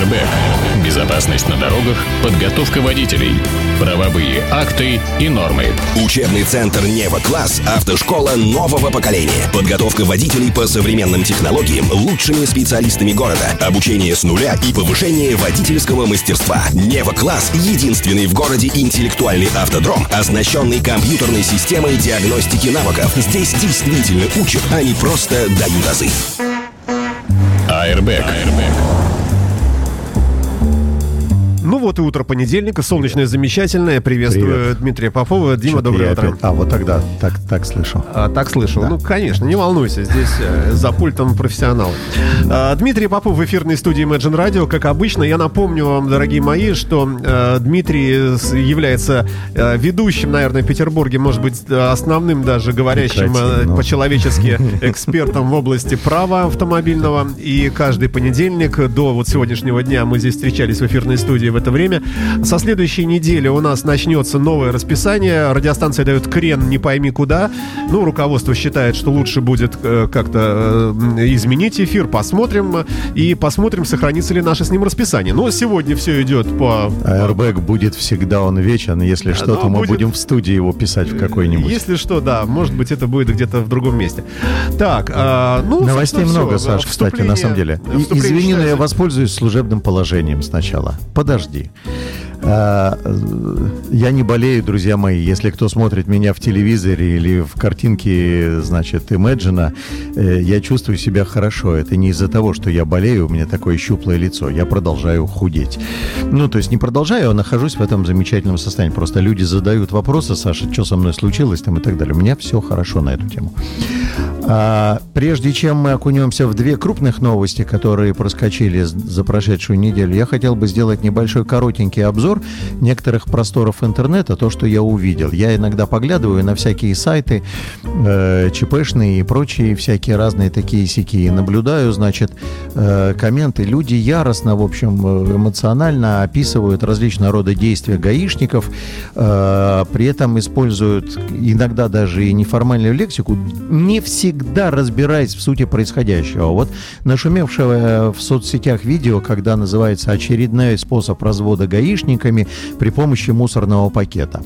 Airbag. Безопасность на дорогах, подготовка водителей, правовые акты и нормы. Учебный центр «Нева Класс» – автошкола нового поколения. Подготовка водителей по современным технологиям лучшими специалистами города. Обучение с нуля и повышение водительского мастерства. «Нева Класс» – единственный в городе интеллектуальный автодром, оснащенный компьютерной системой диагностики навыков. Здесь действительно учат, а не просто дают азы. Airbag. Airbag. Вот и утро понедельника, солнечное, замечательное. Приветствую Привет. Дмитрия Попова. Дима, Чё-то доброе утро. опять- А, вот тогда так, так слышу. А, так слышал. Ну, конечно, не волнуйся, здесь э, за пультом профессионал. А, Дмитрий Попов в эфирной студии Imagine Radio. Как обычно, я напомню вам, дорогие мои, что э, Дмитрий является э, ведущим, наверное, в Петербурге, может быть, основным даже говорящим э, ну. по-человечески экспертом в области права автомобильного. И каждый понедельник до вот сегодняшнего дня мы здесь встречались в эфирной студии в это время. Со следующей недели у нас начнется новое расписание. Радиостанция дает крен не пойми куда. Ну, руководство считает, что лучше будет э, как-то э, изменить эфир. Посмотрим. И посмотрим, сохранится ли наше с ним расписание. Но сегодня все идет по... Airbag будет всегда он вечен. Если что, ну, то мы будет- будем в студии его писать в какой-нибудь. Если что, да, может быть, это будет где-то в другом месте. Так, а, ну, Новостей много, всё. Саш, кстати, на самом деле. Извини, но я воспользуюсь служебным положением сначала. Подожди. А, э, Я не болею, друзья мои. Если кто смотрит меня в телевизоре или в картинке, значит, Imagine, э, я чувствую себя хорошо. Это не из-за того, что я болею, у меня такое щуплое лицо. Я продолжаю худеть. Ну, то есть не продолжаю, а нахожусь в этом замечательном состоянии. Просто люди задают вопросы, Саша, что со мной случилось там и так далее. У меня все хорошо на эту тему. А, прежде чем мы окунемся в две крупных новости, которые проскочили за прошедшую неделю, я хотел бы сделать небольшой коротенький обзор некоторых просторов интернета, то, что я увидел. Я иногда поглядываю на всякие сайты, э, ЧПшные и прочие всякие разные такие сики, и наблюдаю, значит, э, комменты. Люди яростно, в общем, э, эмоционально описывают различного рода действия гаишников, э, при этом используют иногда даже и неформальную лексику, не всегда разбираясь в сути происходящего. Вот нашумевшего в соцсетях видео, когда называется очередной способ развода гаишниками при помощи мусорного пакета.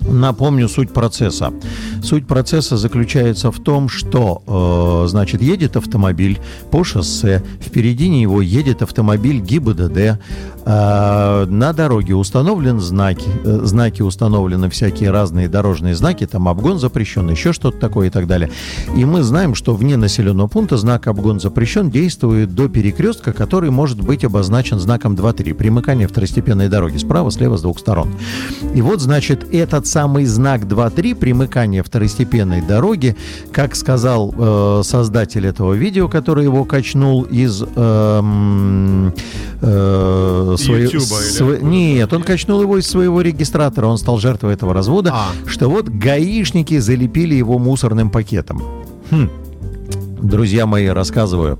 Напомню суть процесса. Суть процесса заключается в том, что, э, значит, едет автомобиль по шоссе, впереди него едет автомобиль ГИБДД, на дороге установлен знаки, э, знаки установлены всякие разные дорожные знаки, там обгон запрещен, еще что-то такое и так далее. И мы знаем, что вне населенного пункта знак обгон запрещен действует до перекрестка, который может быть обозначен знаком 2-3, примыкание второстепенной дороги справа, слева, с двух сторон. И вот, значит, этот самый знак 2-3, примыкание второстепенной дороги, как сказал э, создатель этого видео, который его качнул из... эм, э, своей- Ютуба или сво- откуда? Нет, он качнул его из своего регистратора, он стал жертвой этого развода, А. что вот гаишники залепили его мусорным пакетом. Хм. Друзья мои, рассказываю.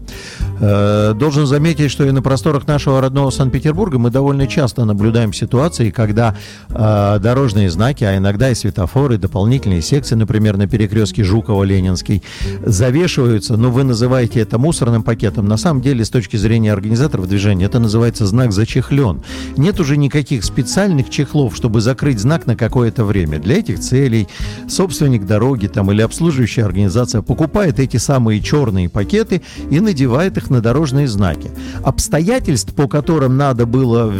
Э, Должен заметить, что и на просторах нашего родного Санкт-Петербурга мы довольно часто наблюдаем ситуации, когда э, дорожные знаки, а иногда и светофоры, дополнительные секции, например, на перекрестке Жукова-Ленинский, завешиваются, но вы называете это мусорным пакетом. На самом деле, с точки зрения организаторов движения, это называется знак зачехлен. Нет уже никаких специальных чехлов, чтобы закрыть знак на какое-то время. Для этих целей собственник дороги там, или обслуживающая организация покупает эти самые черные пакеты и надевает их на дорожные знаки. Обстоятельств, по которым надо было,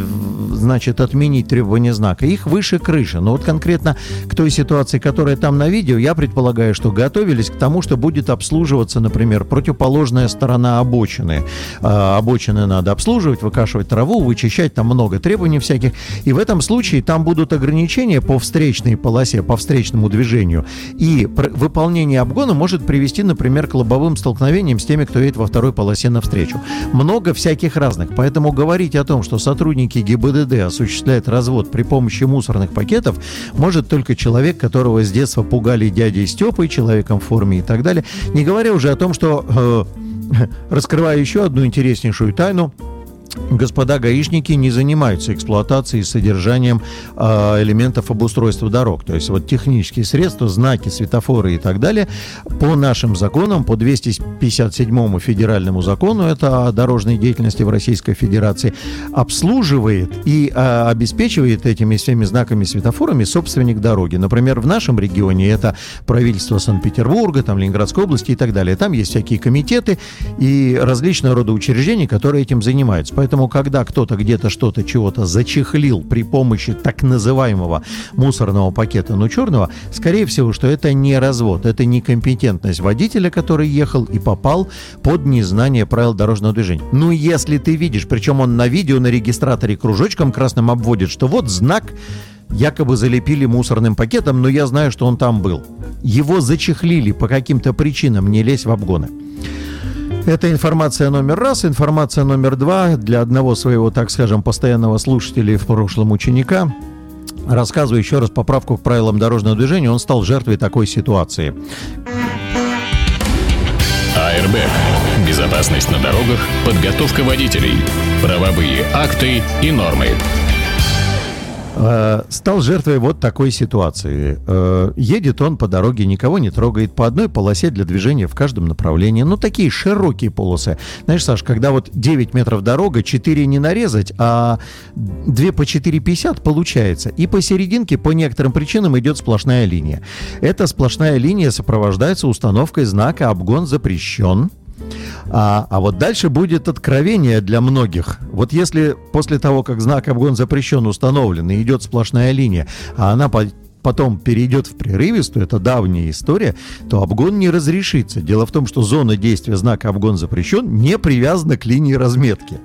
значит, отменить требования знака, их выше крыши. Но вот конкретно к той ситуации, которая там на видео, я предполагаю, что готовились к тому, что будет обслуживаться, например, противоположная сторона обочины. А, обочины надо обслуживать, выкашивать траву, вычищать, там много требований всяких. И в этом случае там будут ограничения по встречной полосе, по встречному движению. И выполнение обгона может привести, например, к лобовым столкновениям с теми, кто едет во второй полосе навстречу. Много всяких разных. Поэтому говорить о том, что сотрудники ГИБДД осуществляют развод при помощи мусорных пакетов, может только человек, которого с детства пугали дядей Степой, человеком в форме и так далее. Не говоря уже о том, что, э, раскрывая еще одну интереснейшую тайну, господа гаишники не занимаются эксплуатацией и содержанием э, элементов обустройства дорог. То есть вот технические средства, знаки, светофоры и так далее по нашим законам, по 257 федеральному закону, это о дорожной деятельности в Российской Федерации, обслуживает и э, обеспечивает этими всеми знаками, светофорами собственник дороги. Например, в нашем регионе это правительство Санкт-Петербурга, там Ленинградской области и так далее. Там есть всякие комитеты и различного рода учреждения, которые этим занимаются. Поэтому когда кто-то где-то что-то чего-то зачехлил при помощи так называемого мусорного пакета, ну, черного, скорее всего, что это не развод, это некомпетентность водителя, который ехал и попал под незнание правил дорожного движения. Ну, если ты видишь, причем он на видео, на регистраторе кружочком красным обводит, что вот знак якобы залепили мусорным пакетом, но я знаю, что он там был. Его зачехлили по каким-то причинам, не лезь в обгоны. Это информация номер раз. Информация номер два для одного своего, так скажем, постоянного слушателя в прошлом ученика. Рассказываю еще раз поправку к правилам дорожного движения. Он стал жертвой такой ситуации. АРБ. Безопасность на дорогах, подготовка водителей, правовые акты и нормы. Э, стал жертвой вот такой ситуации. Э, едет он по дороге, никого не трогает, по одной полосе для движения в каждом направлении. Ну, такие широкие полосы. Знаешь, Саш, когда вот 9 метров дорога, 4 не нарезать, а 2 по 4,50 получается. И посерединке по некоторым причинам идет сплошная линия. Эта сплошная линия сопровождается установкой знака «Обгон запрещен». А, а вот дальше будет откровение для многих. Вот если после того, как знак обгон запрещен установлен и идет сплошная линия, а она по потом перейдет в прерывистую, это давняя история, то обгон не разрешится. Дело в том, что зона действия знака обгон запрещен не привязана к линии разметки.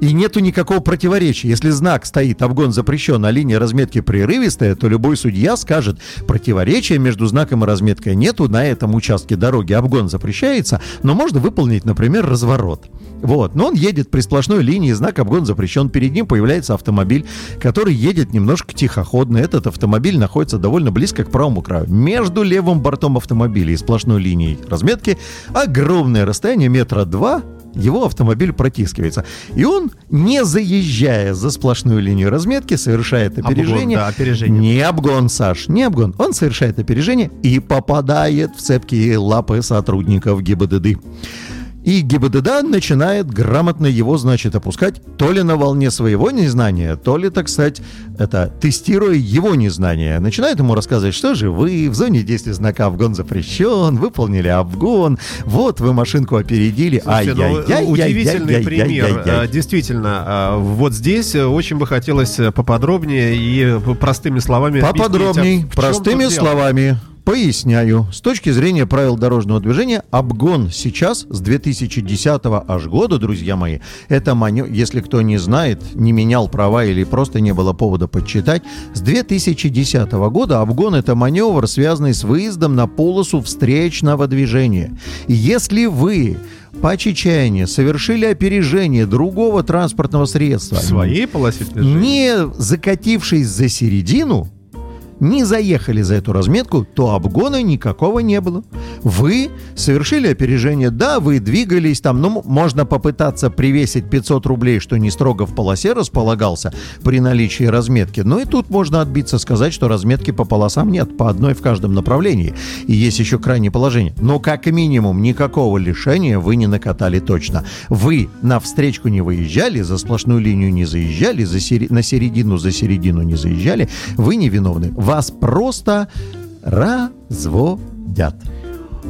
И нету никакого противоречия. Если знак стоит «обгон запрещен», а линия разметки прерывистая, то любой судья скажет, противоречия между знаком и разметкой нету, на этом участке дороги обгон запрещается, но можно выполнить, например, разворот. Вот, но он едет при сплошной линии, знак обгон запрещен, перед ним появляется автомобиль, который едет немножко тихоходно. Этот автомобиль находится довольно близко к правому краю. Между левым бортом автомобиля и сплошной линией разметки огромное расстояние метра два его автомобиль протискивается. И он, не заезжая за сплошную линию разметки, совершает опережение. Обгон, да, опережение. Не обгон, Саш, не обгон. Он совершает опережение и попадает в цепкие лапы сотрудников ГИБДД. И ГИБДД начинает грамотно его, значит, опускать то ли на волне своего незнания, то ли, так сказать, это тестируя его незнание. Начинает ему рассказывать, что же вы в зоне действия знака «Обгон запрещен», выполнили обгон, вот вы машинку опередили, ай-яй-яй. Ну, удивительный пример. Действительно, а, вот здесь очень бы хотелось поподробнее и простыми словами Поподробней, простыми словами. Поясняю. С точки зрения правил дорожного движения, обгон сейчас с 2010 аж года, друзья мои, это манё... если кто не знает, не менял права или просто не было повода подчитать, с 2010 года обгон это маневр, связанный с выездом на полосу встречного движения. Если вы по чечаянию совершили опережение другого транспортного средства, в своей полосе движения? не закатившись за середину, не заехали за эту разметку, то обгона никакого не было. Вы совершили опережение, да, вы двигались там, ну, можно попытаться привесить 500 рублей, что не строго в полосе располагался при наличии разметки, но и тут можно отбиться, сказать, что разметки по полосам нет, по одной в каждом направлении. И есть еще крайнее положение. Но как минимум никакого лишения вы не накатали точно. Вы на встречку не выезжали, за сплошную линию не заезжали, за сери... на середину за середину не заезжали, вы не виновны вас просто разводят.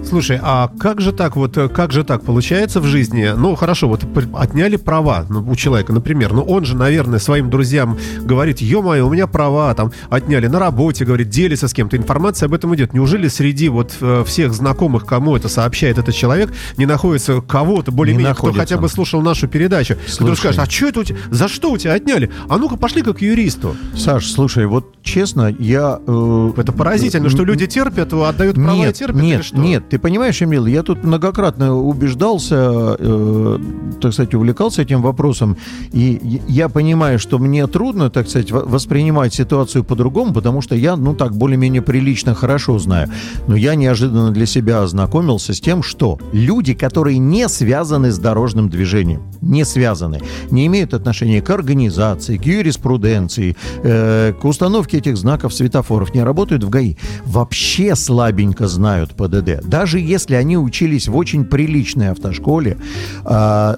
Слушай, а как же так вот, как же так получается в жизни? Ну, хорошо, вот отняли права ну, у человека, например, но он же, наверное, своим друзьям говорит, ё-моё, у меня права там отняли на работе, говорит, делится с кем-то, информация об этом идет. Неужели среди вот э, всех знакомых, кому это сообщает этот человек, не находится кого-то более-менее, кто хотя бы слушал нашу передачу, слушай. который скажет, а что это у тебя, за что у тебя отняли? А ну-ка, пошли как к юристу. Саш, слушай, вот честно, я... Э, это поразительно, что люди терпят, отдают права нет, и терпят, нет, нет, Ты понимаешь, Эмил, я тут многократно убеждался, э, так сказать, увлекался этим вопросом, и я понимаю, что мне трудно, так сказать, воспринимать ситуацию по-другому, потому что я, ну так, более-менее прилично хорошо знаю. Но я неожиданно для себя ознакомился с тем, что люди, которые не связаны с дорожным движением, не связаны, не имеют отношения к организации, к юриспруденции, э, к установке этих знаков светофоров, не работают в ГАИ, вообще слабенько знают ПДД. Даже если они учились в очень приличной автошколе, э,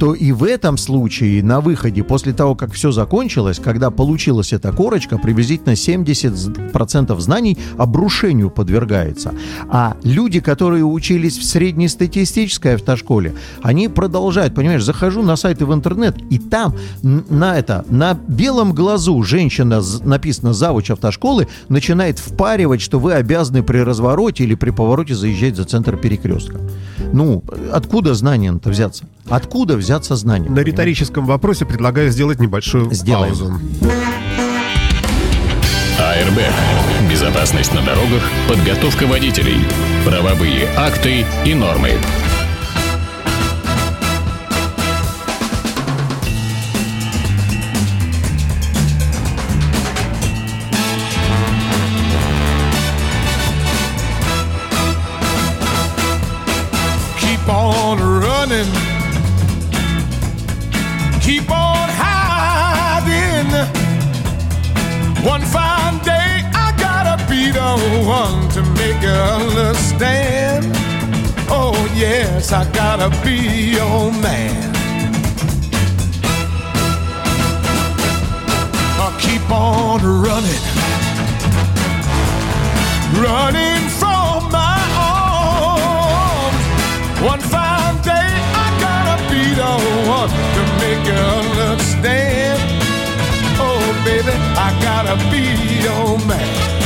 то и в этом случае на выходе, после того, как все закончилось, когда получилась эта корочка, приблизительно 70% знаний обрушению подвергается. А люди, которые учились в среднестатистической автошколе, они продолжают, понимаешь, захожу на сайты в интернет, и там на это, на белом глазу женщина, написано завуч автошколы, начинает впаривать, что вы обязаны при развороте или при повороте заезжать за центр перекрестка. Ну, откуда знания-то взяться? Откуда взяться знания? На риторическом вопросе предлагаю сделать небольшую Сделаем. паузу. АРБ. Безопасность на дорогах, подготовка водителей, правовые акты и нормы. I gotta be your man. I'll keep on running, running from my arms. One fine day, I gotta be the one to make you understand Oh, baby, I gotta be your man.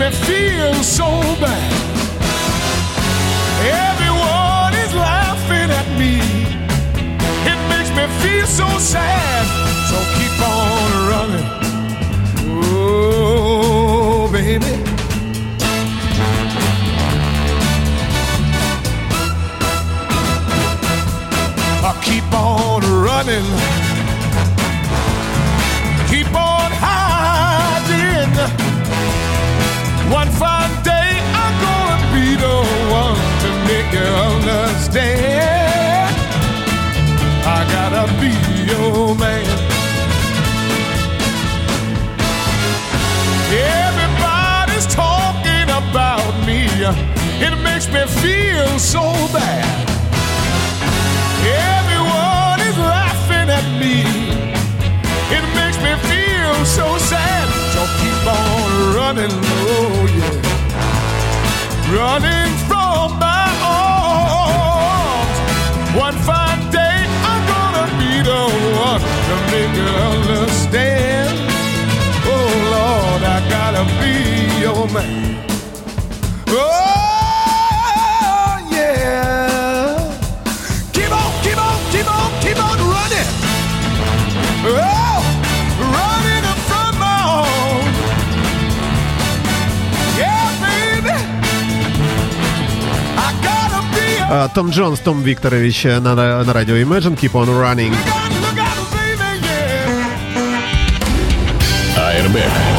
Me feel so bad. Everyone is laughing at me. It makes me feel so sad. So keep on running. Oh, baby. I keep on running, understand. I gotta be your man. Everybody's talking about me. It makes me feel so bad. Everyone is laughing at me. It makes me feel so sad. So keep on running, oh yeah. Running from Oh. А, Том Джонс, Том Викторович э, на, на радио Imagine, Keep on Running. АРБ.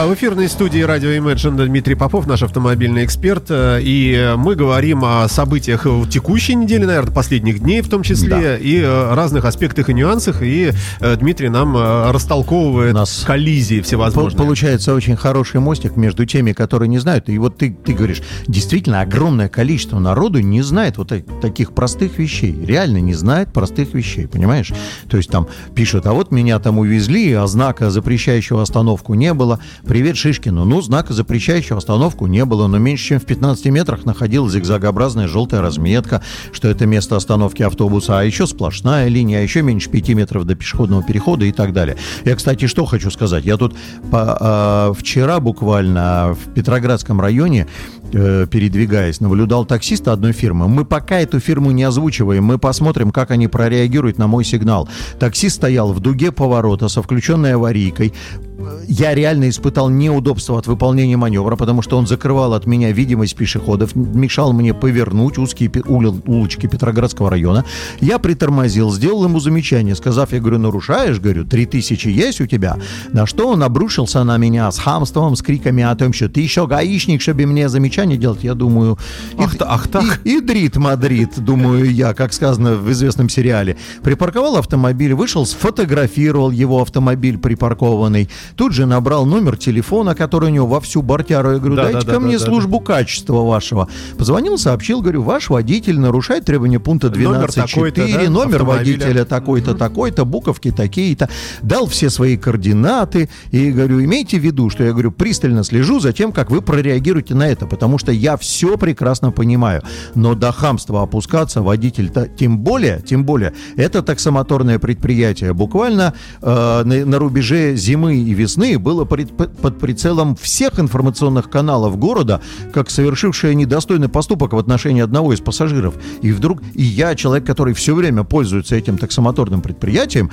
А в эфирной студии радио Imagine Дмитрий Попов, наш автомобильный эксперт. Э, и мы говорим о событиях текущей недели, наверное, последних дней в том числе, да. и э, разных аспектах и нюансах. И э, Дмитрий нам растолковывает нас коллизии всевозможные. Получается очень хороший мостик между теми, которые не знают. И вот ты, ты говоришь, действительно, огромное количество народу не знает вот таких простых вещей. Реально не знает простых вещей, понимаешь? То есть там пишут, а вот меня там увезли, а знака, запрещающего остановку, не было. Привет Шишкину. Ну, знака запрещающего остановку не было, но меньше чем в 15 метрах находилась зигзагообразная желтая разметка, что это место остановки автобуса, а еще сплошная линия, а еще меньше 5 метров до пешеходного перехода и так далее. Я, кстати, что хочу сказать. Я тут по, э, вчера буквально в Петроградском районе э, передвигаясь, наблюдал таксиста одной фирмы. Мы пока эту фирму не озвучиваем, мы посмотрим, как они прореагируют на мой сигнал. Таксист стоял в дуге поворота со включенной аварийкой, я реально испытал неудобство от выполнения маневра, потому что он закрывал от меня видимость пешеходов, мешал мне повернуть узкие улочки Петроградского района. Я притормозил, сделал ему замечание, сказав, я говорю, нарушаешь, говорю, три тысячи есть у тебя? На что он обрушился на меня с хамством, с криками о том, что ты еще гаишник, чтобы мне замечание делать. Я думаю, ах, и, ах так. И, идрит Мадрид, думаю я, как сказано в известном сериале. Припарковал автомобиль, вышел, сфотографировал его автомобиль припаркованный, Тут же набрал номер телефона, который у него во всю бортяру. Я говорю, да, дайте да, ко да, мне да, службу да. качества вашего. Позвонил, сообщил, говорю, ваш водитель нарушает требования пункта 12.4, номер, номер водителя такой-то, такой-то, буковки такие-то. Дал все свои координаты и говорю, имейте в виду, что я говорю, пристально слежу за тем, как вы прореагируете на это, потому что я все прекрасно понимаю. Но до хамства опускаться водитель-то тем более, тем более, это таксомоторное предприятие. Буквально э, на, на рубеже зимы и весны было под прицелом всех информационных каналов города, как совершившая недостойный поступок в отношении одного из пассажиров. И вдруг, и я, человек, который все время пользуется этим таксомоторным предприятием,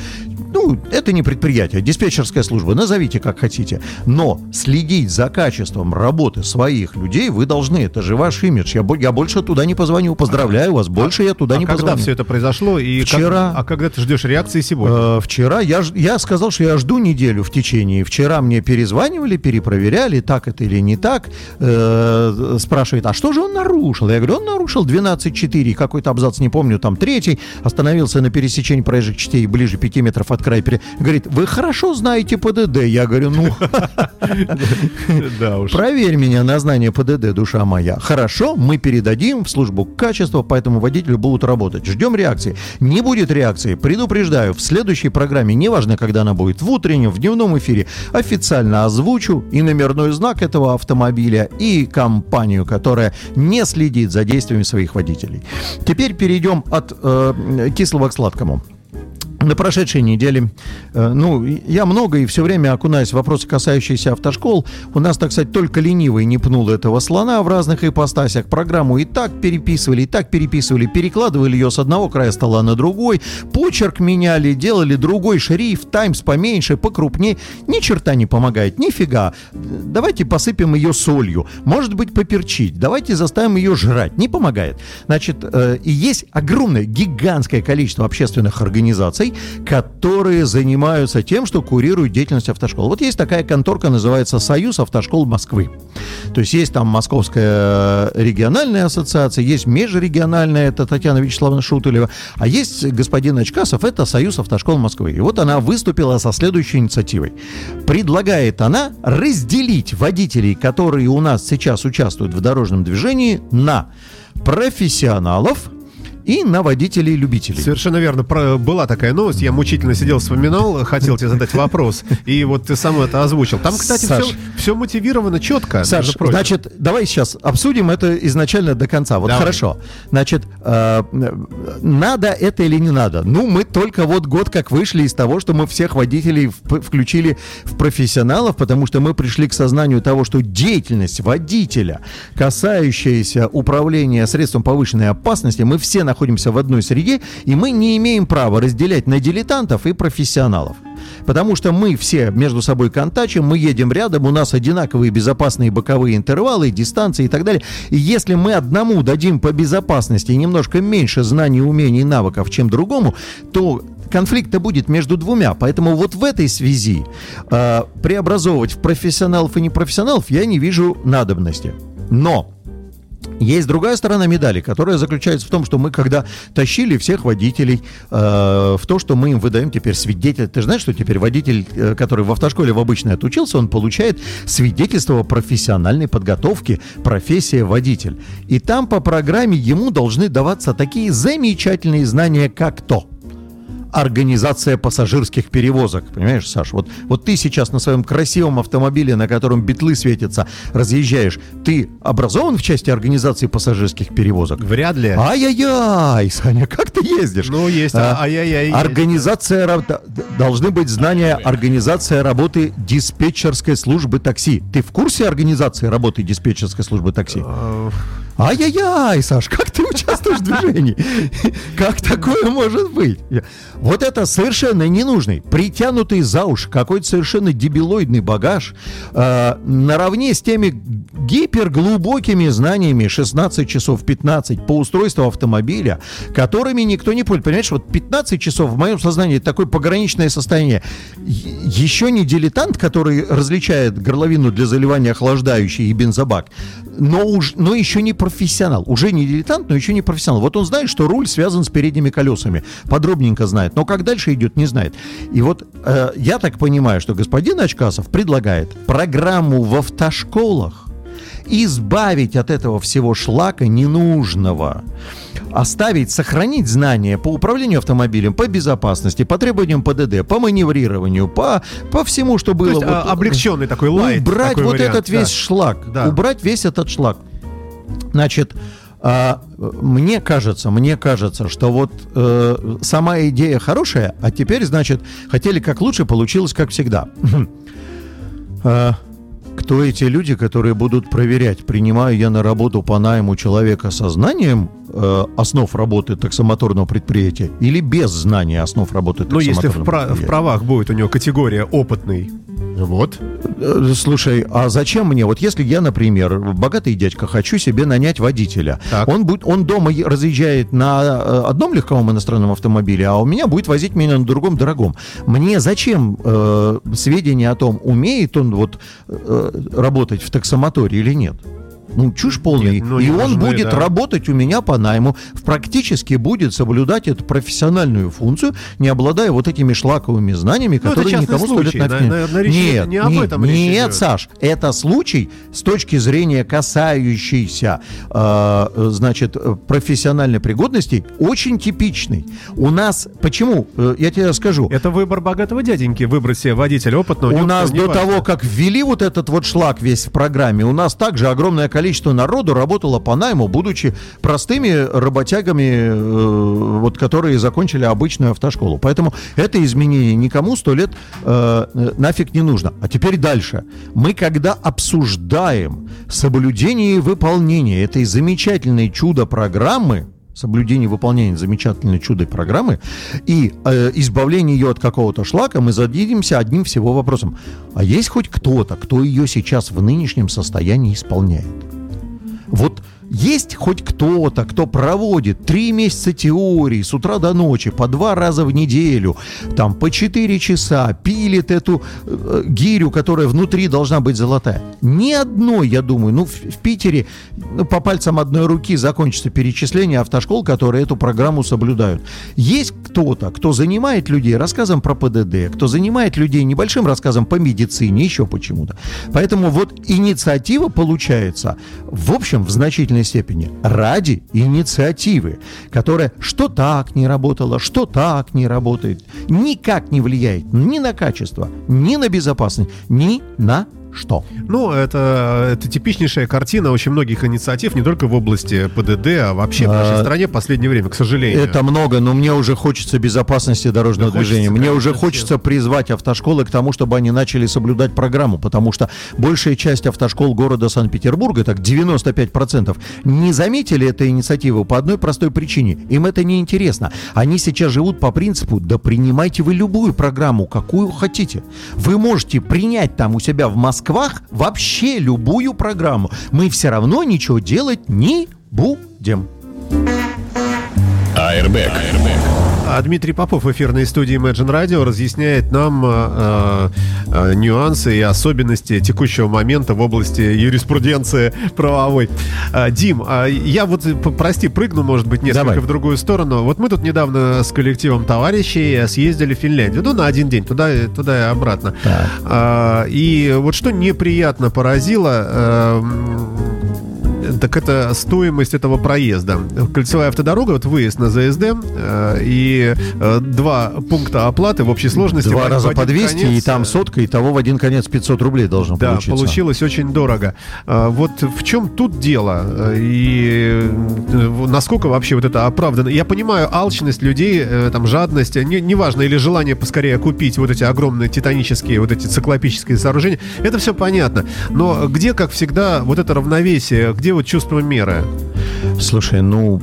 ну, это не предприятие, диспетчерская служба, назовите как хотите. Но следить за качеством работы своих людей вы должны. Это же ваш имидж. Я, я больше туда не позвоню. Поздравляю вас. Больше я туда а не когда позвоню. когда все это произошло? И вчера. Как, а когда ты ждешь реакции сегодня? Э, вчера я, я сказал, что я жду неделю в течение вчера мне перезванивали, перепроверяли, так это или не так. Э, спрашивает, а что же он нарушил? Я говорю, он нарушил 12.4, какой-то абзац, не помню, там третий, остановился на пересечении проезжих частей ближе 5 метров от края. Говорит, вы хорошо знаете ПДД. Я говорю, ну, проверь меня на знание ПДД, душа моя. Хорошо, мы передадим в службу качества, поэтому водители будут работать. Ждем реакции. Не будет реакции, предупреждаю, в следующей программе, неважно, когда она будет, в утреннем, в дневном эфире, официально озвучу и номерной знак этого автомобиля, и компанию, которая не следит за действиями своих водителей. Теперь перейдем от э, кислого к сладкому. На прошедшей неделе, э, ну, я много и все время окунаюсь в вопросы, касающиеся автошкол. У нас, так сказать, только ленивый не пнул этого слона в разных ипостасях. Программу и так переписывали, и так переписывали, перекладывали ее с одного края стола на другой, почерк меняли, делали другой шрифт, таймс поменьше, покрупнее. Ни черта не помогает, нифига. Давайте посыпем ее солью. Может быть, поперчить. Давайте заставим ее жрать. Не помогает. Значит, э, и есть огромное, гигантское количество общественных организаций, которые занимаются тем, что курируют деятельность автошкол. Вот есть такая конторка, называется «Союз автошкол Москвы». То есть есть там Московская региональная ассоциация, есть межрегиональная, это Татьяна Вячеславовна Шутулева, а есть господин Очкасов, это Союз автошкол Москвы. И вот она выступила со следующей инициативой. Предлагает она разделить водителей, которые у нас сейчас участвуют в дорожном движении, на профессионалов, и на водителей-любителей. Совершенно верно. Про, была такая новость, я мучительно сидел, вспоминал, хотел тебе задать вопрос, и вот ты сам это озвучил. Там, кстати, Саш, все, все мотивировано четко. Саш, значит, давай сейчас обсудим это изначально до конца. Вот давай. хорошо. Значит, э, надо это или не надо? Ну, мы только вот год как вышли из того, что мы всех водителей в, включили в профессионалов, потому что мы пришли к сознанию того, что деятельность водителя, касающаяся управления средством повышенной опасности, мы все на находимся в одной среде, и мы не имеем права разделять на дилетантов и профессионалов. Потому что мы все между собой контачим, мы едем рядом, у нас одинаковые безопасные боковые интервалы, дистанции и так далее. И если мы одному дадим по безопасности немножко меньше знаний, умений и навыков, чем другому, то конфликт-то будет между двумя. Поэтому вот в этой связи э, преобразовывать в профессионалов и непрофессионалов я не вижу надобности. Но есть другая сторона медали, которая заключается в том, что мы, когда тащили всех водителей э, в то, что мы им выдаем теперь свидетель. Ты знаешь, что теперь водитель, э, который в автошколе в обычной отучился, он получает свидетельство о профессиональной подготовке, профессия водитель. И там по программе ему должны даваться такие замечательные знания, как то – организация пассажирских перевозок. Понимаешь, Саш? Вот, вот ты сейчас на своем красивом автомобиле, на котором битлы светятся, разъезжаешь. Ты образован в части организации пассажирских перевозок? Вряд ли. Ай-яй-яй, Саня, как ты ездишь? Ну, есть, а, ай-яй-яй. Организация должны быть знания организация работы диспетчерской службы такси. Ты в курсе организации работы диспетчерской службы такси? Ай-яй-яй, Саш, как ты участвуешь в движении? Как такое может быть? Вот это совершенно ненужный, притянутый за уши, какой-то совершенно дебилоидный багаж, э, наравне с теми гиперглубокими знаниями 16 часов 15 по устройству автомобиля, которыми никто не пользуется. Понимаешь, вот 15 часов в моем сознании такое пограничное состояние. Еще не дилетант, который различает горловину для заливания охлаждающей и бензобак, но, уж, но еще не профессионал. Уже не дилетант, но еще не профессионал. Вот он знает, что руль связан с передними колесами. Подробненько знает. Но как дальше идет, не знает. И вот э, я так понимаю, что господин Очкасов предлагает программу в автошколах избавить от этого всего шлака ненужного. Оставить, сохранить знания по управлению автомобилем, по безопасности, по требованиям ПДД, по маневрированию, по, по всему, что То было. есть вот- а, облегченный такой лайт. убрать такой вот вариант, этот да. весь шлак. Да. Убрать весь этот шлак. Значит, а, мне кажется, мне кажется, что вот э, сама идея хорошая, а теперь, значит, хотели как лучше, получилось как всегда. А, Кто эти люди, которые будут проверять, принимаю я на работу по найму человека со знанием э, основ работы таксомоторного предприятия или без знания основ работы Ну, если в, таксомоторного в предприятия? правах будет у него категория опытный. Вот. Э, Слушай, а зачем мне? Вот если я, например, богатый дядька, хочу себе нанять водителя, Так. он будет, он дома разъезжает на э, одном легковом иностранном автомобиле, а у меня будет возить меня на другом дорогом. Мне зачем э, сведения о том, умеет он вот э, работать в таксомоторе или нет? Ну, чушь полная. Нет, ну, и он нужны, будет да. работать у меня по найму, в- практически будет соблюдать эту профессиональную функцию, не обладая вот этими шлаковыми знаниями, Ну, которые никому сто лет случай, на на- на- на речи- Нет, не об нет, этом нет, идет. Саш, это случай с точки зрения касающийся, э, значит, профессиональной пригодности, очень типичный. У нас, почему? Э, Я тебе расскажу. Это выбор богатого дяденьки, выбрать себе водителя опытного. У нас до того, как ввели вот этот вот шлак весь в программе, у нас также огромное количество народу работало по найму, будучи простыми работягами, э, вот, которые закончили обычную автошколу. Поэтому это изменение никому сто лет э, нафиг не нужно. А теперь дальше. Мы когда обсуждаем соблюдение и выполнение этой замечательной чудо-программы, соблюдение и выполнение замечательной чудо программы и э, избавление ее от какого-то шлака, мы зададимся одним всего вопросом. А есть хоть кто-то, кто ее сейчас в нынешнем состоянии исполняет? Вот есть хоть кто-то, кто проводит три месяца теории с утра до ночи, по два раза в неделю, там по четыре часа, пилит эту э, гирю, которая внутри должна быть золотая. Ни одной, я думаю, ну в, в Питере ну, по пальцам одной руки закончится перечисление автошкол, которые эту программу соблюдают. Есть кто-то, кто занимает людей рассказом про ПДД, кто занимает людей небольшим рассказом по медицине, еще почему-то. Поэтому вот инициатива получается, в общем, в значительной степени ради инициативы, которая что так не работало, что так не работает, никак не влияет ни на качество, ни на безопасность, ни на что. Ну, это, это типичнейшая картина очень многих инициатив, не только в области ПДД, а вообще в нашей А, стране в последнее время, к сожалению. Это много, но мне уже хочется безопасности дорожного Да движения. хочется, Мне уже хочется призвать автошколы к тому, чтобы они начали соблюдать программу, потому что большая часть автошкол города Санкт-Петербурга, так 95%, не заметили этой инициативы по одной простой причине. Им это не интересно. Они сейчас живут по принципу, да принимайте вы любую программу, какую хотите. Вы можете принять там у себя в Москвах вообще любую программу. Мы все равно ничего делать не будем. Airbag. А Дмитрий Попов в эфирной студии Imagine Radio разъясняет нам э, э, нюансы и особенности текущего момента в области юриспруденции правовой. А, Дим, а я вот, э, прости, прыгну, может быть, несколько Давай. в другую сторону. Вот мы тут недавно с коллективом товарищей съездили в Финляндию, ну, на один день, туда, и- туда и обратно. А, и вот что неприятно поразило, э, Так это стоимость этого проезда. Кольцевая автодорога, вот выезд на ЗСД э, и э, два пункта оплаты в общей сложности. Два раза по 200, конец, и там э, сотка, и того в один конец 500 рублей должно Да, получиться. получилось очень дорого. Вот в чем тут дело? И насколько вообще вот это оправдано? Я понимаю алчность людей, там жадность, не- неважно, или желание поскорее купить вот эти огромные титанические, вот эти циклопические сооружения. Это все понятно. Но где, как всегда, вот это равновесие, где вот чувство меры? Слушай, ну,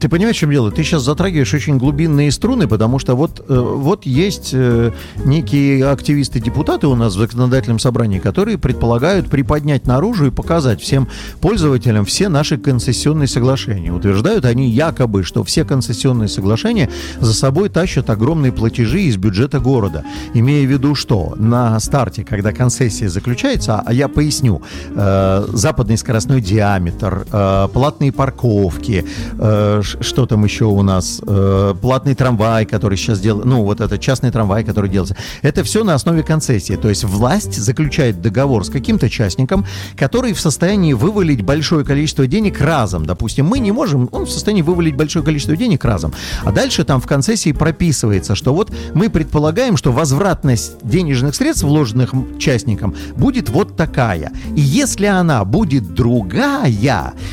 ты понимаешь, в чем дело? Ты сейчас затрагиваешь очень глубинные струны, потому что вот, э, вот есть э, некие активисты-депутаты у нас в законодательном собрании, которые предполагают приподнять наружу и показать всем пользователям все наши концессионные соглашения. Утверждают они якобы, что все концессионные соглашения за собой тащат огромные платежи из бюджета города. Имея в виду, что на старте, когда концессия заключается, а я поясню, э, западный скоростной диаметр, платные парковки, э, что там еще у нас, э, платный трамвай, который сейчас делает, ну вот это частный трамвай, который делается, это все на основе концессии. То есть власть заключает договор с каким-то частником, который в состоянии вывалить большое количество денег разом. Допустим, мы не можем, он в состоянии вывалить большое количество денег разом. А дальше там в концессии прописывается, что вот мы предполагаем, что возвратность денежных средств, вложенных м- частникам, будет вот такая. И если она будет другая,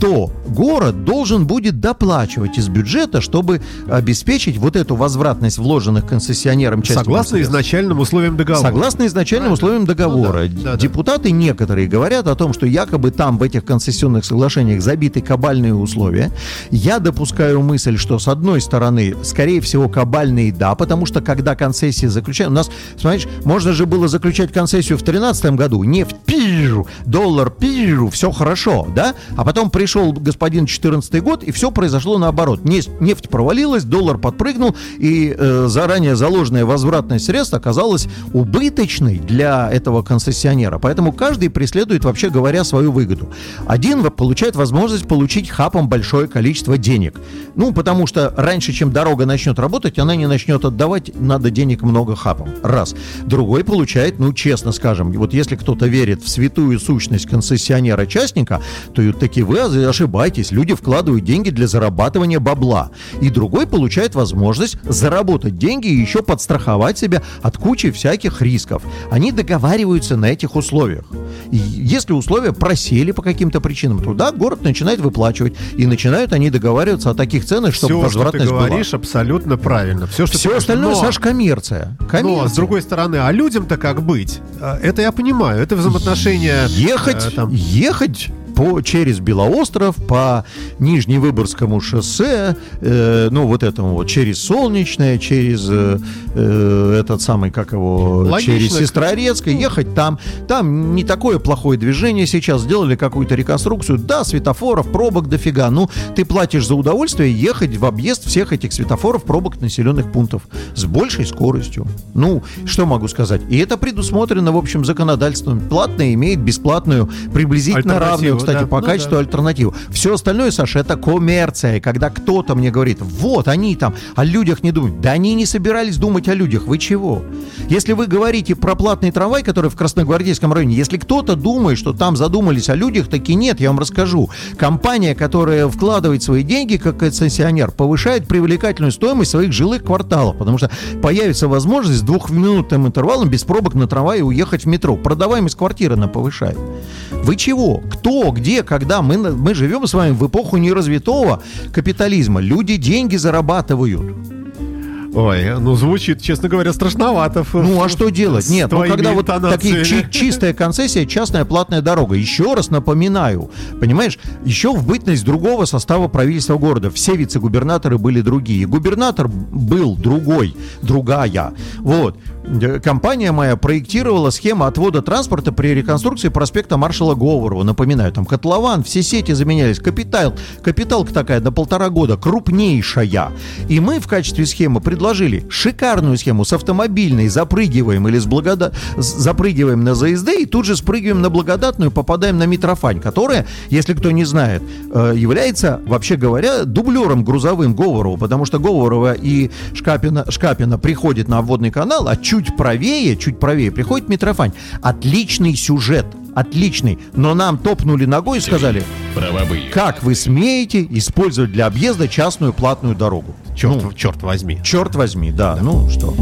то город должен будет доплачивать из бюджета, чтобы обеспечить вот эту возвратность вложенных концессионерам частникам Согласно изначальным условиям договора. Согласно изначальным условиям договора, Ну да, да, да. депутаты некоторые говорят о том, что якобы там в этих концессионных соглашениях забиты кабальные условия. Я допускаю мысль, что с одной стороны, скорее всего, кабальные да, потому что когда концессии заключают, у нас, смотришь, можно же было заключать концессию в 2013 году, нефть пиру, доллар пиру, все хорошо, да? А потом пришел господин 14 год, и все произошло наоборот. Нефть, провалилась, доллар подпрыгнул, и э, заранее заложенная возвратность средств оказалась убыточной для этого концессионера. Поэтому каждый преследует, вообще говоря, свою выгоду. Один получает возможность получить хапом большое количество денег. Ну, потому что раньше, чем дорога начнет работать, она не начнет отдавать, надо денег много хапом. Раз. Другой получает, ну, честно скажем, вот если кто-то верит в святую сущность концессионера-частника, то и таки вы ошибаетесь. Люди вкладывают деньги для зарабатывания бабла. И другой получает возможность заработать деньги и еще подстраховать себя от кучи всяких рисков. Они договариваются на этих условиях. И если условия просели по каким-то причинам, то да, город начинает выплачивать. И начинают они договариваться о таких ценах, чтобы Все, что ты возвратность была. говоришь, абсолютно правильно. Все, что Все говоришь. остальное, Но- Саш, коммерция. коммерция. Но, с другой стороны, а людям-то как быть? А, Это я понимаю, это взаимоотношения... Ехать, э, там, ехать по, через Белоостров, по Нижневыборгскому шоссе, э, ну вот этому вот, через Солнечное, через э, э, этот самый, как его, Логично. через Сестрорецкое, ехать там. Там не такое плохое движение сейчас, сделали какую-то реконструкцию. Да, светофоров, пробок дофига. Ну, ты платишь за удовольствие ехать в объезд всех этих светофоров, пробок населенных пунктов с большей скоростью. Ну, что могу сказать? И это предусмотрено, в общем, законодательством. Платное имеет бесплатную, приблизительно Альтернативу, равную, кстати, да. по Ну качеству да. альтернативу. Все остальное, Саша, это коммерция. И Когда кто-то мне говорит, вот они там о людях не думают. Да они не собирались думать о людях. Вы чего? Если вы говорите про платный трамвай, который в Красногвардейском районе, если кто-то думает, что там задумались о людях, таки нет, я вам расскажу. Компания, которая вкладывает свои деньги как концессионер, повышает привлекательную стоимость своих жилых кварталов, потому что появится возможность с двухминутным интервалом без пробок на трамвае уехать в метро. Продаваемость квартиры она повышает. Вы чего? Кто, где, когда? Мы, мы живем с вами в эпоху неразвитого капитализма. Люди деньги зарабатывают. Ой, ну звучит, честно говоря, страшновато. Ну а что делать? Нет, ну когда вот такие чи- чистая концессия, частная платная дорога. Еще раз напоминаю, понимаешь, еще в бытность другого состава правительства города. Все вице-губернаторы были другие. Губернатор был другой, другая. Вот. Компания моя проектировала схему отвода транспорта при реконструкции проспекта маршала Говорова. Напоминаю, там котлован, все сети заменялись. Капитал, капиталка такая на полтора года, крупнейшая. И мы в качестве схемы предложили шикарную схему с автомобильной, запрыгиваем или с благода... запрыгиваем на ЗСД и тут же спрыгиваем на благодатную, попадаем на Митрофань, которая, если кто не знает, э, является, вообще говоря, дублером грузовым Говорова, потому что Говорова и Шкапина, Шкапина приходит на обводный канал, а чуть правее, чуть правее приходит Митрофань. Отличный сюжет. отличный, но нам топнули ногой и сказали, Правовые. как вы смеете использовать для объезда частную платную дорогу? Черт, черт возьми. Черт возьми, да, ну что.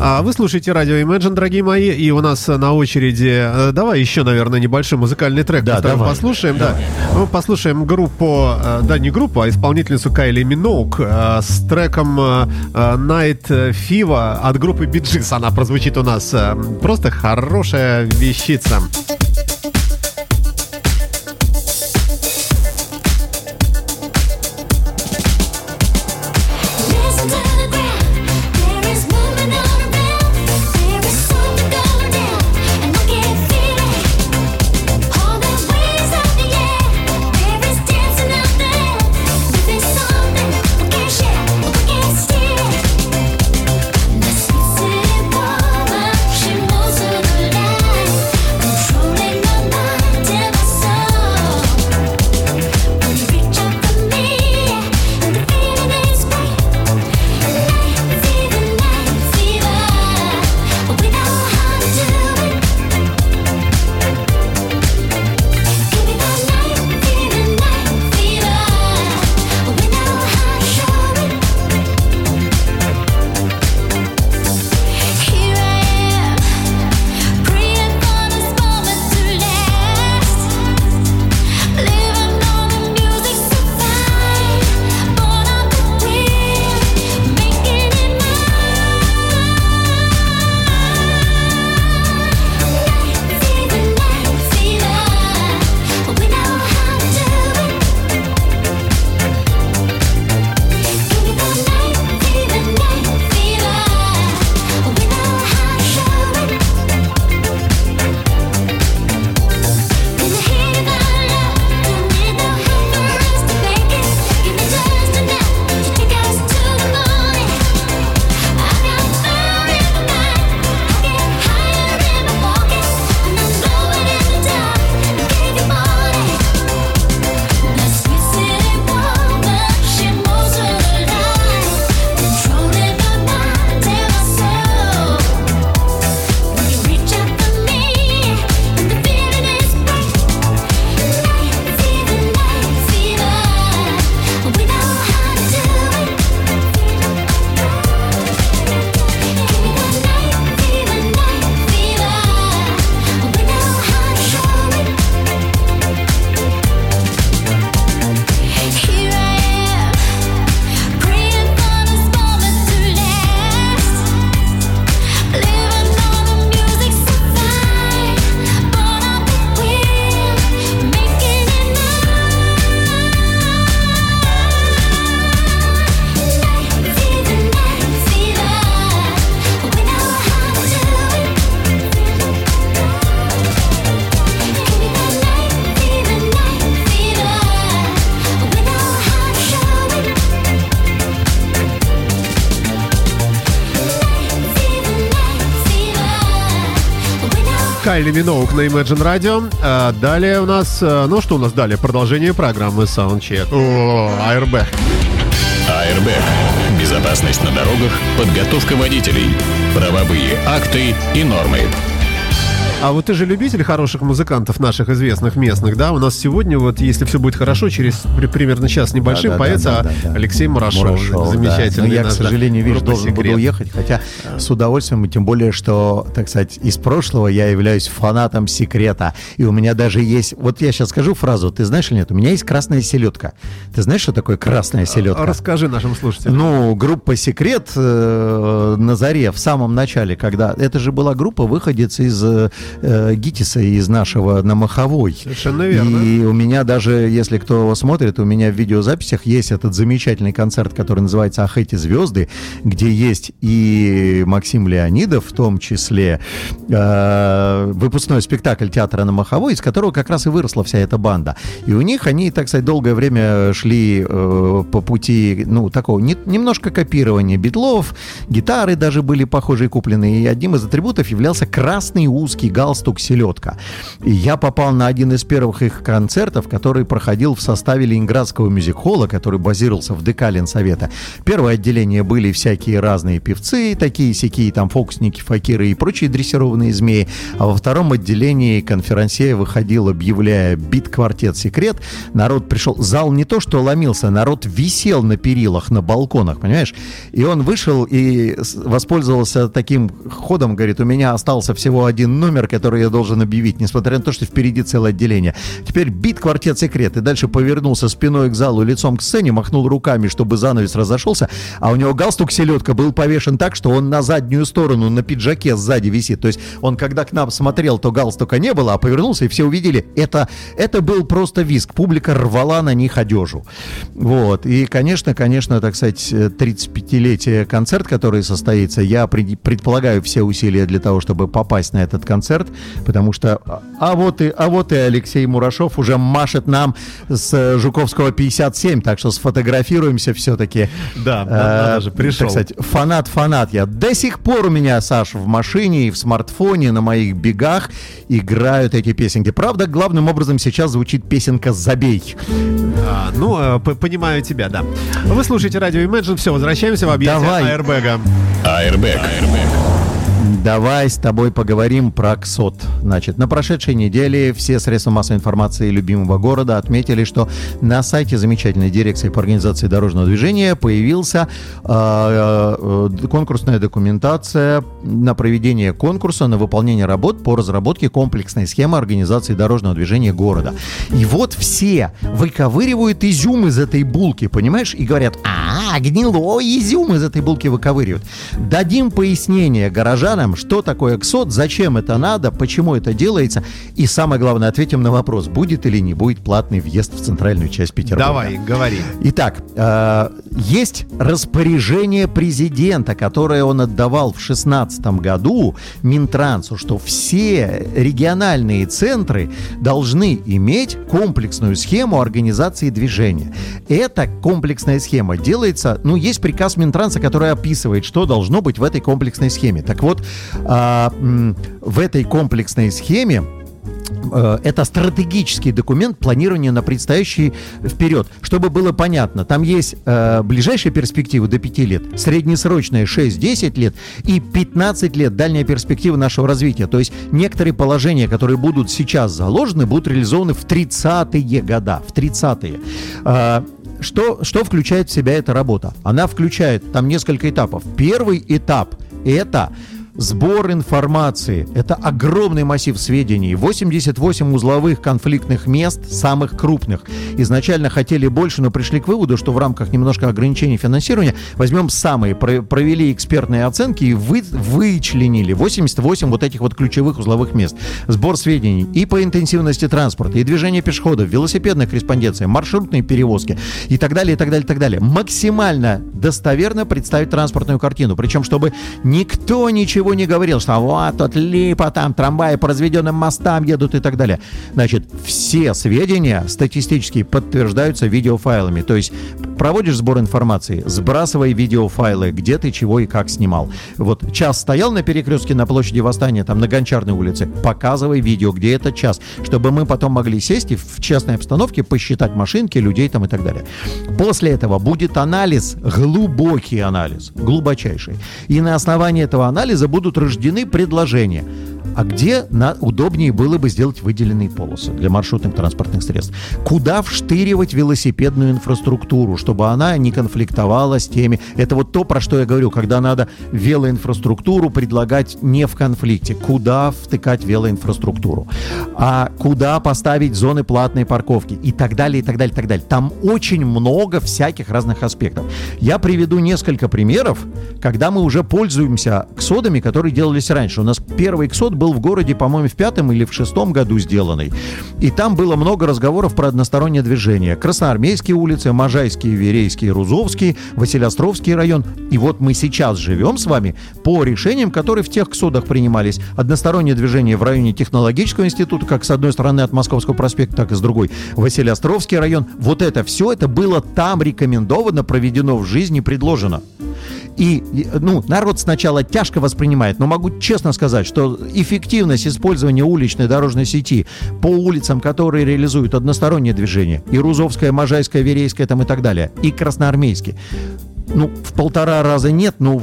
А вы слушаете радио Imagine, дорогие мои, и у нас на очереди, э, давай еще, наверное, небольшой музыкальный трек Да, поставим, давай. послушаем, да. Мы послушаем группу, э, да, не группу, а исполнительницу Кайли Миноук э, с треком э, э, Night Fever от группы Биджис. Она прозвучит у нас э, просто хорошая вещица. Кайли Миноук на Imagine Radio. А далее у нас, э, ну что у нас далее? Продолжение программы Soundcheck. О, Airbag. АРБ. Безопасность на дорогах, подготовка водителей, правовые акты и нормы. А вот ты же любитель хороших музыкантов наших известных местных, да? У нас сегодня вот, если все будет хорошо, через при- примерно час небольшим Да, да, появится да, да, да. Алексей Мурашов, Мурашов, да. замечательный. Но я, к наш, да, сожалению, группа должен буду «Секрет». уехать, хотя с удовольствием, и тем более, что, так сказать, из прошлого я являюсь фанатом секрета. И у меня даже есть, вот я сейчас скажу фразу, ты знаешь или нет, у меня есть красная селедка. Ты знаешь, что такое красная селедка? Расскажи нашим слушателям. Ну, группа «Секрет» э, на заре, в самом начале, когда... Это же была группа выходец из э, ГИТИСа, из нашего на Маховой. Совершенно верно. И у меня даже, если кто смотрит, у меня в видеозаписях есть этот замечательный концерт, который называется «Ах, эти звезды», где есть и Максим Леонидов, в том числе э, выпускной спектакль театра на Маховой, из которого как раз и выросла вся эта банда. И у них они, так сказать, долгое время шли э, по пути, ну, такого не- немножко копирования битлов, гитары даже были похожие куплены, и одним из атрибутов являлся красный узкий галстук селедка. И я попал на один из первых их концертов, который проходил в составе Ленинградского мюзик-холла, который базировался в ДК Ленсовета. Первое отделение были всякие разные певцы, такие сякие там фокусники, факиры и прочие дрессированные змеи. А во втором отделении конферансье выходил, объявляя бит-квартет «Секрет». Народ пришел. Зал не то что ломился, народ висел на перилах, на балконах, понимаешь? И он вышел и воспользовался таким ходом, говорит, у меня остался всего один номер, который я должен объявить, несмотря на то, что впереди целое отделение. Теперь бит квартет секрет. И дальше повернулся спиной к залу, лицом к сцене, махнул руками, чтобы занавес разошелся, а у него галстук селедка был повешен так, что он на заднюю сторону, на пиджаке сзади висит. То есть он, когда к нам смотрел, то галстука не было, а повернулся, и все увидели. Это, это был просто виск. Публика рвала на них одежу. Вот. И, конечно, конечно, так сказать, э, 35-летие концерт, который состоится, я пред- предполагаю все усилия для того, чтобы попасть на этот концерт, потому что, а- а вот и, а вот и Алексей Мурашов уже машет нам с э, Жуковского 57, так что сфотографируемся все-таки. Да, надо же, пришел. Так сказать, фанат-фанат я. До сих пор у меня, Саш, в машине и в смартфоне на моих бегах играют эти песенки. Правда, главным образом сейчас звучит песенка «Забей». А, ну, э, понимаю тебя, да. Вы слушаете радио Imagine. Все, возвращаемся в объятия Давай. аэрбэга. Airbag. Давай с тобой поговорим про КСОТ. Значит, на прошедшей неделе все средства массовой информации любимого города отметили, что на сайте замечательной дирекции по организации дорожного движения появился э, э, конкурсная документация на проведение конкурса на выполнение работ по разработке комплексной схемы организации дорожного движения города. И вот все выковыривают изюм из этой булки, понимаешь, и говорят, а, гнилой изюм из этой булки выковыривают. Дадим пояснение горожанам, что такое КСОТ, зачем это надо, почему это делается, и самое главное, ответим на вопрос, будет или не будет платный въезд в центральную часть Петербурга. Давай, говори. Итак, э, есть распоряжение президента, которое он отдавал в 2016 году Минтрансу, что все региональные центры должны иметь комплексную схему организации движения. Эта комплексная схема делается, ну, есть приказ Минтранса, который описывает, что должно быть в этой комплексной схеме. Так вот, а, в этой комплексной схеме это стратегический документ планирования на предстоящий вперед. Чтобы было понятно, там есть э, ближайшие перспективы до 5 лет, среднесрочные 6-10 лет и 15 лет дальняя перспектива нашего развития. То есть некоторые положения, которые будут сейчас заложены, будут реализованы в 30-е года, в 30-е. Э, что, что включает в себя эта работа? Она включает там несколько этапов. Первый этап – это Сбор информации – это огромный массив сведений. 88 узловых конфликтных мест, самых крупных. Изначально хотели больше, но пришли к выводу, что в рамках немножко ограничений финансирования возьмем самые, про- провели экспертные оценки и вы, вычленили 88 вот этих вот ключевых узловых мест. Сбор сведений и по интенсивности транспорта, и движения пешеходов, велосипедная корреспонденция, маршрутные перевозки и так далее, и так далее, и так далее. Максимально достоверно представить транспортную картину. Причем, чтобы никто ничего не говорил, что вот тут липа, там трамваи по разведенным мостам едут и так далее. Значит, все сведения статистически подтверждаются видеофайлами. То есть проводишь сбор информации, сбрасывай видеофайлы, где ты чего и как снимал. Вот час стоял на перекрестке на площади Восстания, там на Гончарной улице, показывай видео, где этот час, чтобы мы потом могли сесть и в частной обстановке посчитать машинки, людей там и так далее. После этого будет анализ, глубокий анализ, глубочайший. И на основании этого анализа будут рождены предложения. А где на, удобнее было бы сделать выделенные полосы для маршрутных транспортных средств? Куда вштыривать велосипедную инфраструктуру, чтобы она не конфликтовала с теми... Это вот то, про что я говорю, когда надо велоинфраструктуру предлагать не в конфликте. Куда втыкать велоинфраструктуру? А куда поставить зоны платной парковки? И так далее, и так далее, и так далее. Там очень много всяких разных аспектов. Я приведу несколько примеров, когда мы уже пользуемся ксодами, которые делались раньше. У нас первый ксод был в городе, по-моему, в пятом или в шестом году сделанный. И там было много разговоров про одностороннее движение. Красноармейские улицы, Можайские, Верейские, Рузовские, Василиостровский район. И вот мы сейчас живем с вами по решениям, которые в тех ксодах принимались. Одностороннее движение в районе технологического института, как с одной стороны от Московского проспекта, так и с другой. Василиостровский район. Вот это все, это было там рекомендовано, проведено в жизни, предложено. И, ну, народ сначала тяжко воспринимает, но могу честно сказать, что эффективность использования уличной дорожной сети по улицам, которые реализуют одностороннее движение, и Рузовская, Можайская, Верейская там и так далее, и Красноармейский, ну, в полтора раза нет, но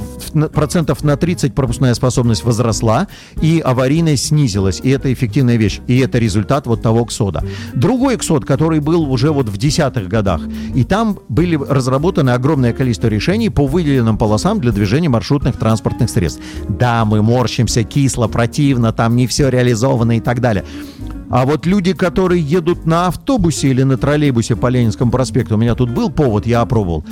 процентов на 30 пропускная способность возросла, и аварийность снизилась. И это эффективная вещь. И это результат вот того КСОДа. Другой КСОД, который был уже вот в десятых годах, и там были разработаны огромное количество решений по выделенным полосам для движения маршрутных транспортных средств. Да, мы морщимся, кисло, противно, там не все реализовано и так далее. А вот люди, которые едут на автобусе или на троллейбусе по Ленинскому проспекту, у меня тут был повод, я опробовал,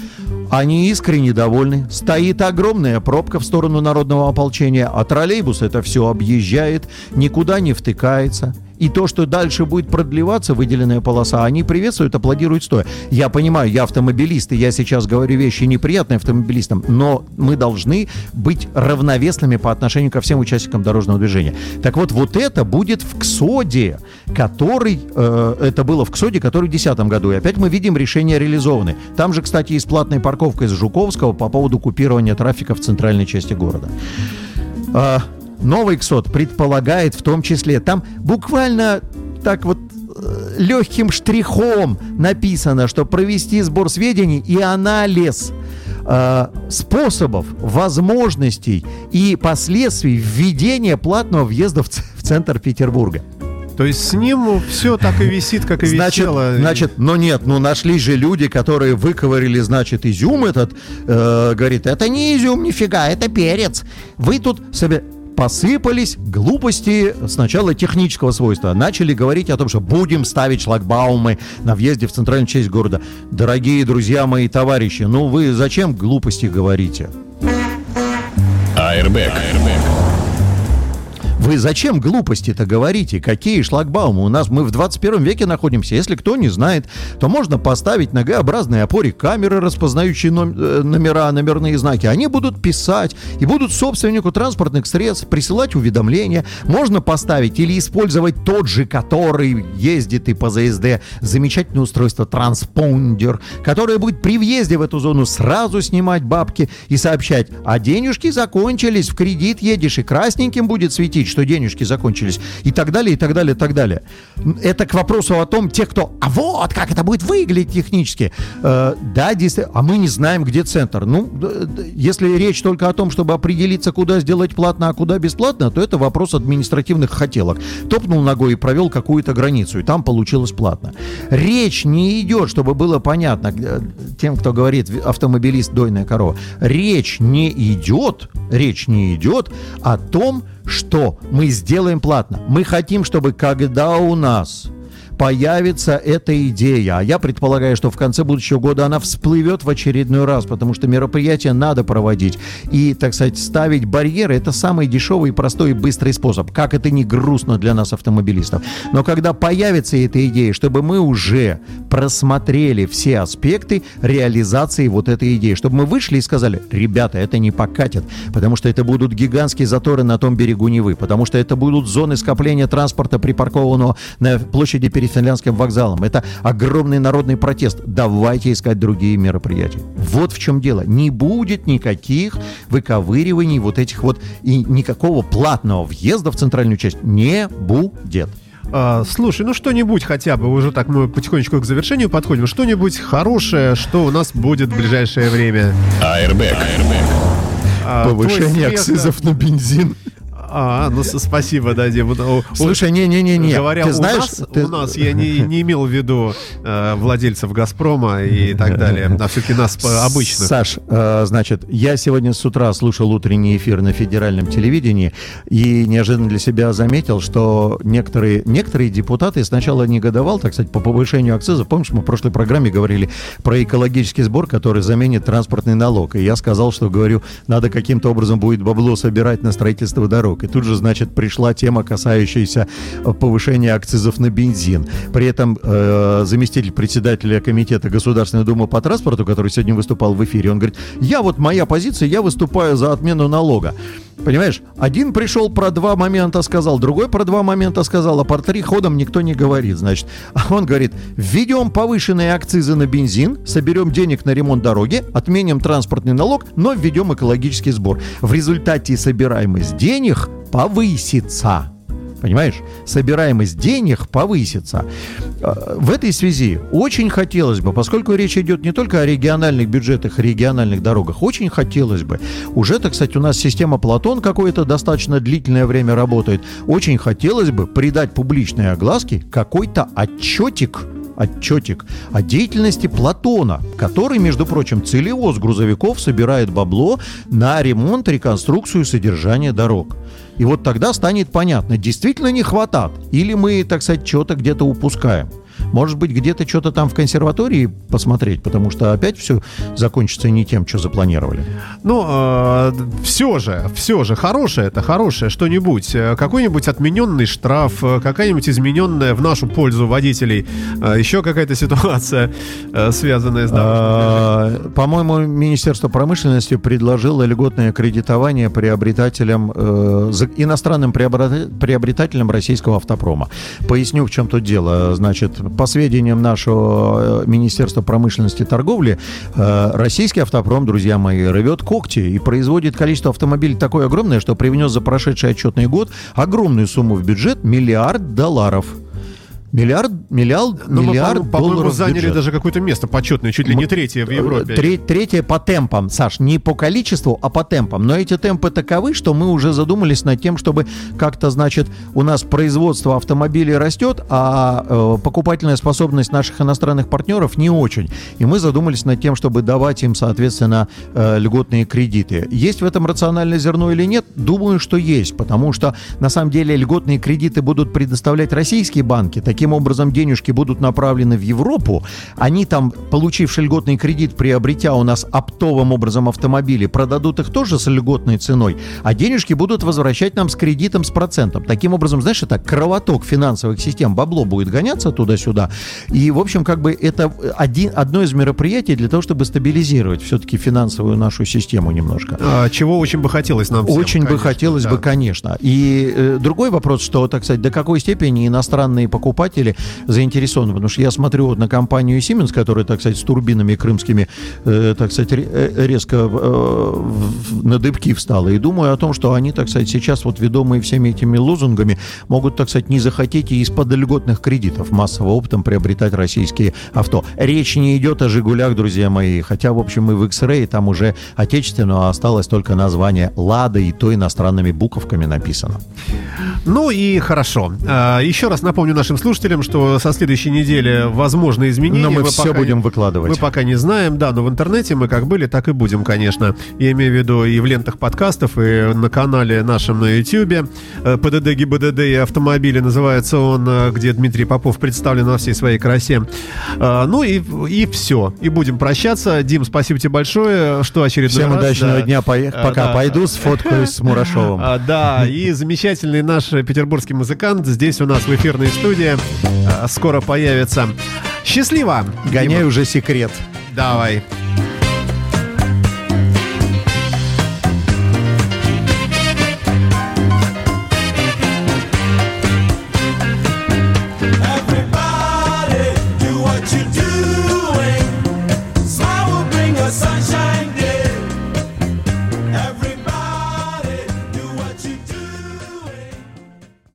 они искренне довольны. Стоит огромная пробка в сторону народного ополчения, а троллейбус это все объезжает, никуда не втыкается. И то, что дальше будет продлеваться выделенная полоса, они приветствуют, аплодируют стоя. Я понимаю, я автомобилист, и я сейчас говорю вещи неприятные автомобилистам, но мы должны быть равновесными по отношению ко всем участникам дорожного движения. Так вот, вот это будет в КСОДе, который, э, это было в КСОДе, который в 2010 году. И опять мы видим решения реализованы. Там же, кстати, есть платная парковка из Жуковского по поводу купирования трафика в центральной части города. Новый КСОД предполагает в том числе, там буквально так вот э, легким штрихом написано, что провести сбор сведений и анализ э, способов, возможностей и последствий введения платного въезда в, в центр Петербурга. То есть с ним все так и висит, как и Значит, висело. значит, но нет, ну нашли же люди, которые выковырили, значит, изюм этот, э, говорит, это не изюм, нифига, это перец. Вы тут себе посыпались глупости сначала технического свойства. Начали говорить о том, что будем ставить шлагбаумы на въезде в центральную часть города. Дорогие друзья мои товарищи, ну вы зачем глупости говорите? Airbag. Вы зачем глупости-то говорите? Какие шлагбаумы? У нас мы в 21 веке находимся. Если кто не знает, то можно поставить на Г-образной опоре камеры, распознающие э, номера, номерные знаки. Они будут писать и будут собственнику транспортных средств присылать уведомления. Можно поставить или использовать тот же, который ездит и по ЗСД. Замечательное устройство транспондер, которое будет при въезде в эту зону сразу снимать бабки и сообщать, а денежки закончились, в кредит едешь, и красненьким будет светить, что денежки закончились, и так далее, и так далее, и так далее. Это к вопросу о том, те, кто, а вот как это будет выглядеть технически. Э, да, действительно, а мы не знаем, где центр. Ну, если речь только о том, чтобы определиться, куда сделать платно, а куда бесплатно, то это вопрос административных хотелок. Топнул ногой и провел какую-то границу, и там получилось платно. Речь не идет, чтобы было понятно тем, кто говорит автомобилист дойная корова. Речь не идет, речь не идет о том, что мы сделаем платно. Мы хотим, чтобы когда у нас появится эта идея, а я предполагаю, что в конце будущего года она всплывет в очередной раз, потому что мероприятие надо проводить. И, так сказать, ставить барьеры – это самый дешевый, простой и быстрый способ. Как это не грустно для нас, автомобилистов. Но когда появится эта идея, чтобы мы уже просмотрели все аспекты реализации вот этой идеи, чтобы мы вышли и сказали, ребята, это не покатит, потому что это будут гигантские заторы на том берегу Невы, потому что это будут зоны скопления транспорта, припаркованного на площади перед Финляндским вокзалом. Это огромный народный протест. Давайте искать другие мероприятия. Вот в чем дело. Не будет никаких выковыриваний вот этих вот и никакого платного въезда в центральную часть не будет. А, слушай, ну что-нибудь хотя бы, уже так мы потихонечку к завершению подходим, что-нибудь хорошее, что у нас будет в ближайшее время. А, твой Повышение акцизов на бензин. А, ну спасибо, да, Дим. Ну, Слушай, не-не-не-не. Говоря Ты у, знаешь, нас, ты- у нас, я не, не имел в виду э, владельцев «Газпрома» и так далее, а все-таки нас обычных. Саш, э, значит, я сегодня с утра слушал утренний эфир на федеральном телевидении и неожиданно для себя заметил, что некоторые, некоторые депутаты сначала негодовал, так сказать, по повышению акциза. Помнишь, мы в прошлой программе говорили про экологический сбор, который заменит транспортный налог. И я сказал, что, говорю, надо каким-то образом будет бабло собирать на строительство дорог. И тут же, значит, пришла тема, касающаяся э, повышения акцизов на бензин. При этом э, заместитель председателя комитета Государственной Думы по транспорту, который сегодня выступал в эфире, он говорит, я вот моя позиция, я выступаю за отмену налога. Понимаешь, один пришел про два момента сказал, другой про два момента сказал, а про три ходом никто не говорит, значит. А он говорит, введем повышенные акцизы на бензин, соберем денег на ремонт дороги, отменим транспортный налог, но введем экологический сбор. В результате собираемость денег повысится. Понимаешь? Собираемость денег повысится. Э, В этой связи очень хотелось бы, поскольку речь идет не только о региональных бюджетах, региональных дорогах, очень хотелось бы, уже, так сказать, у нас система Платон какое-то достаточно длительное время работает, очень хотелось бы придать публичной огласке какой-то отчетик, отчетик о деятельности Платона, который, между прочим, целево с грузовиков собирает бабло на ремонт, реконструкцию и содержание дорог. И вот тогда станет понятно, действительно не хватает, или мы, так сказать, что-то где-то упускаем. Может быть, где-то что-то там в консерватории посмотреть, потому что опять все закончится не тем, что запланировали. Ну, все же, все же, хорошее это хорошее что-нибудь. Э, Какой-нибудь отмененный штраф, э, какая-нибудь измененная в нашу пользу водителей, э, еще какая-то ситуация, э, связанная с дорожным А, По-моему, Министерство промышленности предложило льготное кредитование приобретателям, э, иностранным приобрета- приобретателям российского автопрома. Поясню, в чем тут дело. Значит, по сведениям нашего э, Министерства промышленности и торговли, э, российский автопром, друзья мои, рвет когти и производит количество автомобилей такое огромное, что привнес за прошедший отчетный год огромную сумму в бюджет миллиард долларов. Миллиард, миллиард, Но мы, миллиард по-моему, по-моему, долларов заняли бюджет. даже какое-то место почетное, чуть ли не третье в Европе. Тре- третье по темпам, Саш, не по количеству, а по темпам. Но эти темпы таковы, что мы уже задумались над тем, чтобы как-то, значит, у нас производство автомобилей растет, а э, покупательная способность наших иностранных партнеров не очень. И мы задумались над тем, чтобы давать им, соответственно, э, льготные кредиты. Есть в этом рациональное зерно или нет? Думаю, что есть, потому что на самом деле льготные кредиты будут предоставлять российские банки. Таким образом, денежки будут направлены в Европу. Они там, получивши льготный кредит, приобретя у нас оптовым образом автомобили, продадут их тоже с льготной ценой, а денежки будут возвращать нам с кредитом с процентом. Таким образом, знаешь, это кровоток финансовых систем, бабло будет гоняться туда-сюда. И, в общем, как бы это один, одно из мероприятий для того, чтобы стабилизировать все-таки финансовую нашу систему немножко. А, Чего очень бы хотелось нам всем, Очень бы конечно, хотелось да. бы, конечно. И э, другой вопрос, что, так сказать, до какой степени иностранные покупатели заинтересованы. Потому что я смотрю вот на компанию Siemens, которая, так сказать, с турбинами крымскими, э, так сказать, э, резко э, на дыбки встала. И думаю о том, что они, так сказать, сейчас вот ведомые всеми этими лозунгами могут, так сказать, не захотеть и из-под льготных кредитов массовым оптом приобретать российские авто. Речь не идет о «Жигулях», друзья мои. Хотя, в общем, и в X-Ray там уже отечественного осталось только название «Лада», и то иностранными буковками написано. Ну и хорошо. А, Еще раз напомню нашим слушателям, что со следующей недели возможны изменения. Но мы все пока будем выкладывать. Мы пока не знаем, да, но в интернете мы как были, так и будем, конечно. Я имею в виду и в лентах подкастов, и на канале нашем на YouTube. Э, ПДД, ГИБДД и автомобили называется он, э, где Дмитрий Попов представлен во всей своей красе. А, Ну и, и все. И будем прощаться. Дим, спасибо тебе большое, что очередной Всем раз, удачного да. дня. Пока да. пойду, сфоткаюсь с Мурашовым. А, да, и замечательный наш петербургский музыкант здесь у нас в эфирной студии скоро появится. Счастливо! Гоняй уже секрет. Давай.